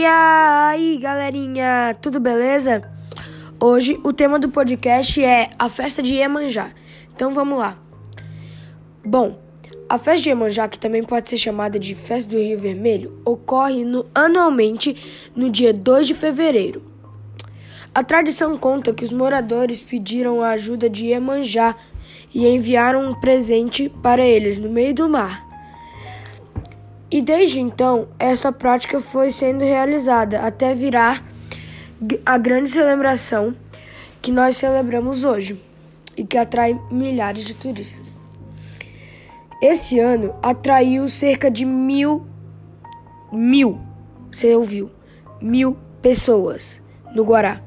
E aí, galerinha, tudo beleza? Hoje o tema do podcast é a festa de Iemanjá. Então vamos lá. Bom, a festa de Iemanjá, que também pode ser chamada de Festa do Rio Vermelho, ocorre no, anualmente no dia 2 de fevereiro. A tradição conta que os moradores pediram a ajuda de Iemanjá e enviaram um presente para eles no meio do mar. E desde então, essa prática foi sendo realizada até virar a grande celebração que nós celebramos hoje e que atrai milhares de turistas. Esse ano atraiu cerca de mil, mil, você ouviu, mil pessoas no Guará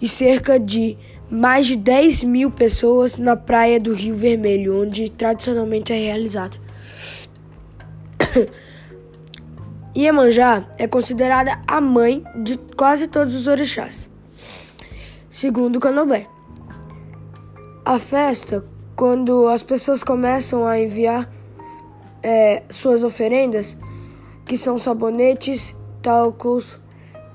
e cerca de mais de 10 mil pessoas na praia do Rio Vermelho, onde tradicionalmente é realizado. Iemanjá é considerada a mãe de quase todos os orixás, segundo Canobé. A festa, quando as pessoas começam a enviar é, suas oferendas, que são sabonetes, talcos,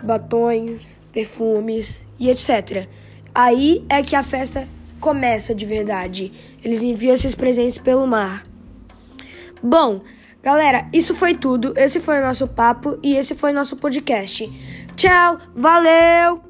batons, perfumes e etc. Aí é que a festa começa de verdade. Eles enviam esses presentes pelo mar. Bom, galera, isso foi tudo. Esse foi o nosso papo e esse foi o nosso podcast. Tchau, valeu!